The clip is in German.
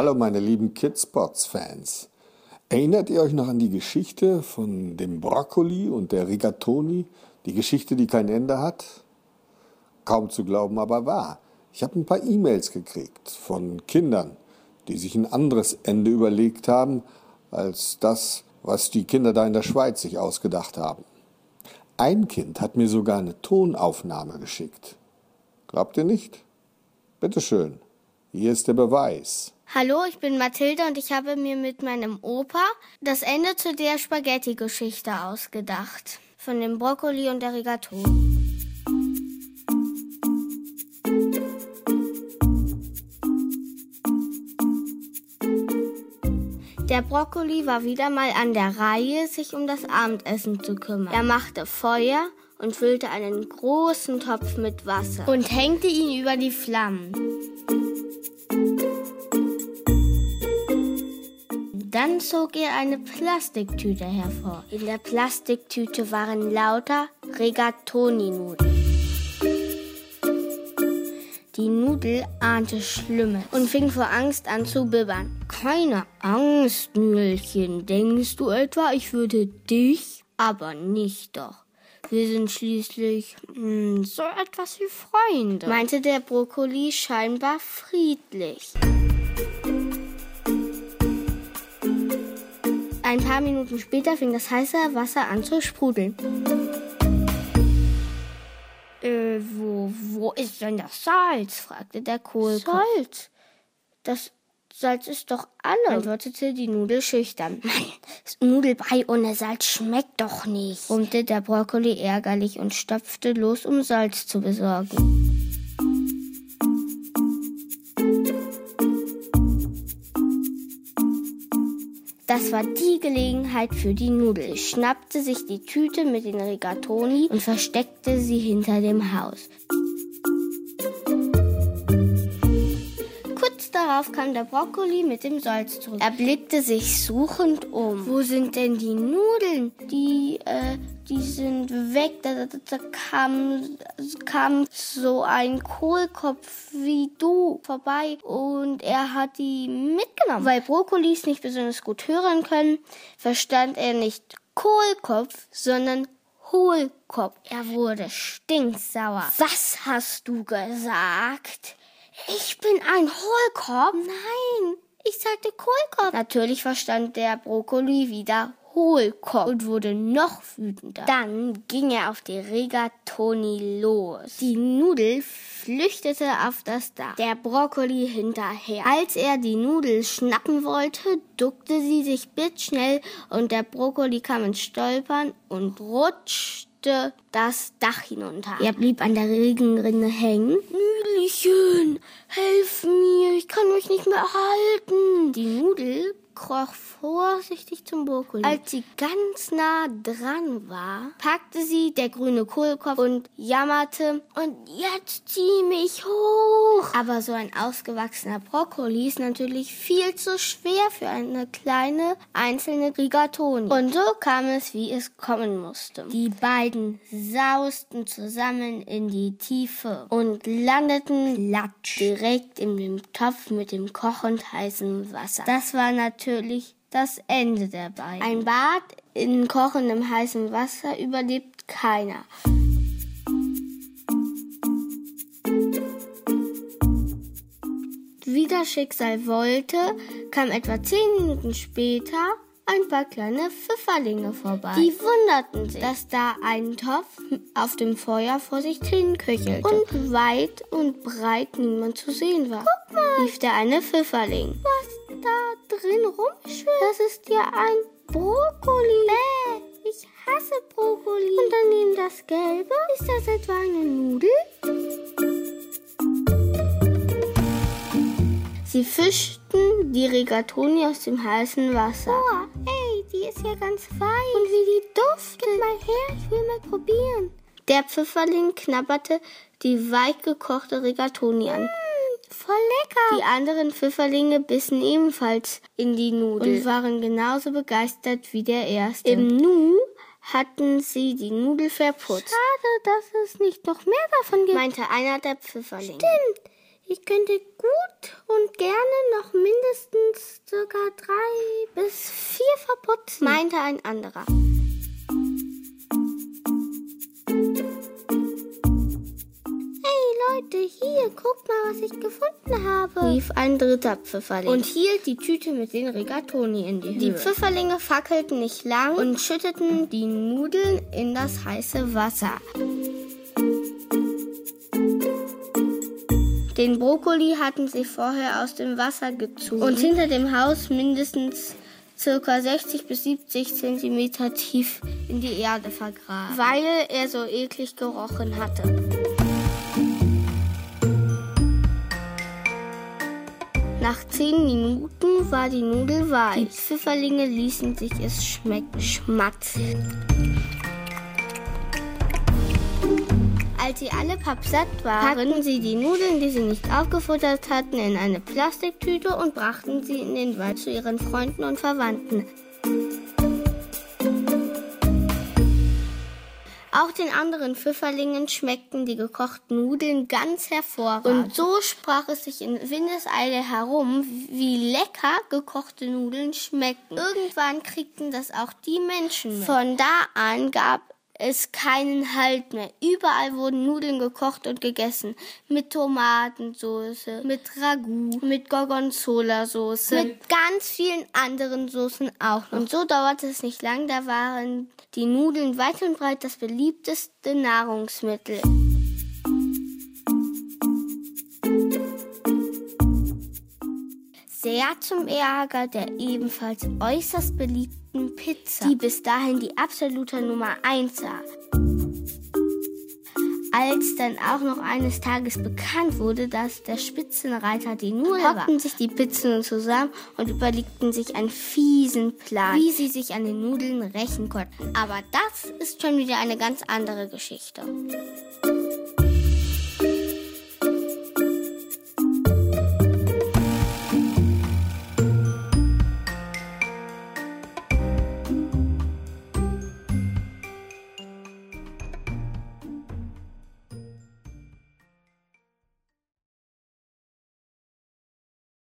Hallo meine lieben Kidspots-Fans. Erinnert ihr euch noch an die Geschichte von dem Brokkoli und der Rigatoni? Die Geschichte, die kein Ende hat? Kaum zu glauben, aber wahr. Ich habe ein paar E-Mails gekriegt von Kindern, die sich ein anderes Ende überlegt haben als das, was die Kinder da in der Schweiz sich ausgedacht haben. Ein Kind hat mir sogar eine Tonaufnahme geschickt. Glaubt ihr nicht? Bitteschön. Hier ist der Beweis. Hallo, ich bin Mathilde und ich habe mir mit meinem Opa das Ende zu der Spaghetti-Geschichte ausgedacht. Von dem Brokkoli und der Rigatoni. Der Brokkoli war wieder mal an der Reihe, sich um das Abendessen zu kümmern. Er machte Feuer und füllte einen großen Topf mit Wasser und hängte ihn über die Flammen. Dann zog er eine Plastiktüte hervor. In der Plastiktüte waren lauter Regatoni-Nudeln. Die Nudel ahnte Schlimmes und fing vor Angst an zu bibbern. Keine Angst, Mühlchen. Denkst du etwa, ich würde dich? Aber nicht doch. Wir sind schließlich mh, hm, so etwas wie Freunde, meinte der Brokkoli scheinbar friedlich. Ein paar Minuten später fing das heiße Wasser an zu sprudeln. Äh, wo, wo ist denn das Salz? fragte der Kohlkopf. Salz? Das Salz ist doch alle, antwortete die Nudel schüchtern. Mann, das Nudelbrei ohne Salz schmeckt doch nicht, brummte der Brokkoli ärgerlich und stapfte los, um Salz zu besorgen. Das war die Gelegenheit für die Nudel. schnappte sich die Tüte mit den Rigatoni und versteckte sie hinter dem Haus. Darauf kam der Brokkoli mit dem Salz zurück. Er blickte sich suchend um. Wo sind denn die Nudeln? Die, äh, die sind weg. Da, da, da kam, kam so ein Kohlkopf wie du vorbei und er hat die mitgenommen. Weil Brokkolis nicht besonders gut hören können, verstand er nicht Kohlkopf, sondern Hohlkopf. Er wurde stinksauer. Was hast du gesagt? Ich bin ein Hohlkopf? Nein, ich sagte Kohlkopf. Natürlich verstand der Brokkoli wieder Hohlkopf und wurde noch wütender. Dann ging er auf die Regatoni los. Die Nudel flüchtete auf das Dach, der Brokkoli hinterher. Als er die Nudel schnappen wollte, duckte sie sich blitzschnell und der Brokkoli kam ins Stolpern und rutschte das Dach hinunter. Er blieb an der Regenrinne hängen. Nüdelchen, helf mir, ich kann mich nicht mehr halten. Die Nudel kroch vorsichtig zum Brokkoli. Als sie ganz nah dran war, packte sie der grüne Kohlkopf und jammerte, und jetzt zieh mich hoch. Aber so ein ausgewachsener Brokkoli ist natürlich viel zu schwer für eine kleine einzelne Rigatoni. Und so kam es, wie es kommen musste. Die beiden sausten zusammen in die Tiefe und landeten latsch direkt in dem Topf mit dem kochend heißen Wasser. Das war natürlich natürlich das Ende der beiden. Ein Bad in kochendem heißem Wasser überlebt keiner. Wie das Schicksal wollte, kam etwa zehn Minuten später ein paar kleine Pfifferlinge vorbei. Die wunderten sich, dass da ein Topf auf dem Feuer vor sich hin köchelte und weit und breit niemand zu sehen war. Guck mal, rief der eine Pfifferling. Was da drin rumschwimmt, das ist ja ein Brokkoli. Bäh, ich hasse Brokkoli. Und daneben das Gelbe, ist das etwa eine Nudel? Sie fischten die Rigatoni aus dem heißen Wasser. Oh, ey, die ist ja ganz fein. Und wie die duftet. Gib mal her, ich will mal probieren. Der Pfifferling knabberte die weich gekochte Rigatoni an. Mm, voll lecker. Die anderen Pfifferlinge bissen ebenfalls in die Nudel und waren genauso begeistert wie der erste. Im Nu hatten sie die Nudel verputzt. Schade, dass es nicht noch mehr davon gibt, meinte einer der Pfifferlinge. Stimmt. Ich könnte gut und gerne noch mindestens circa drei bis vier verputzen, meinte ein anderer. Leute, hier, guckt mal, was ich gefunden habe, rief ein dritter Pfifferling und hielt die Tüte mit den Rigatoni in die Höhe. Die Pfifferlinge fackelten nicht lang und schütteten die Nudeln in das heiße Wasser. Den Brokkoli hatten sie vorher aus dem Wasser gezogen und hinter dem Haus mindestens circa 60 bis 70 Zentimeter tief in die Erde vergraben, weil er so eklig gerochen hatte. Nach zehn Minuten war die Nudel weich. Die Pfifferlinge ließen sich es schmecken. Schmatzen. Als sie alle pappsatt waren, packten sie die Nudeln, die sie nicht aufgefuttert hatten, in eine Plastiktüte und brachten sie in den Wald zu ihren Freunden und Verwandten. Auch den anderen Pfifferlingen schmeckten die gekochten Nudeln ganz hervorragend. Und so sprach es sich in Windeseile herum, wie lecker gekochte Nudeln schmecken. Irgendwann kriegten das auch die Menschen mit. Von da an gab es keinen Halt mehr. Überall wurden Nudeln gekocht und gegessen. Mit Tomatensauce, mit Ragout, mit Gorgonzola-Soße, mit ganz vielen anderen Soßen auch noch. Und so dauerte es nicht lang, da waren die Nudeln weit und breit das beliebteste Nahrungsmittel. Sehr zum Ärger der ebenfalls äußerst beliebten Pizza, die bis dahin die absolute Nummer 1 war. Als dann auch noch eines Tages bekannt wurde, dass der Spitzenreiter die Null war, hockten sich die Pizzen zusammen und überlegten sich einen fiesen Plan, wie sie sich an den Nudeln rächen konnten. Aber das ist schon wieder eine ganz andere Geschichte.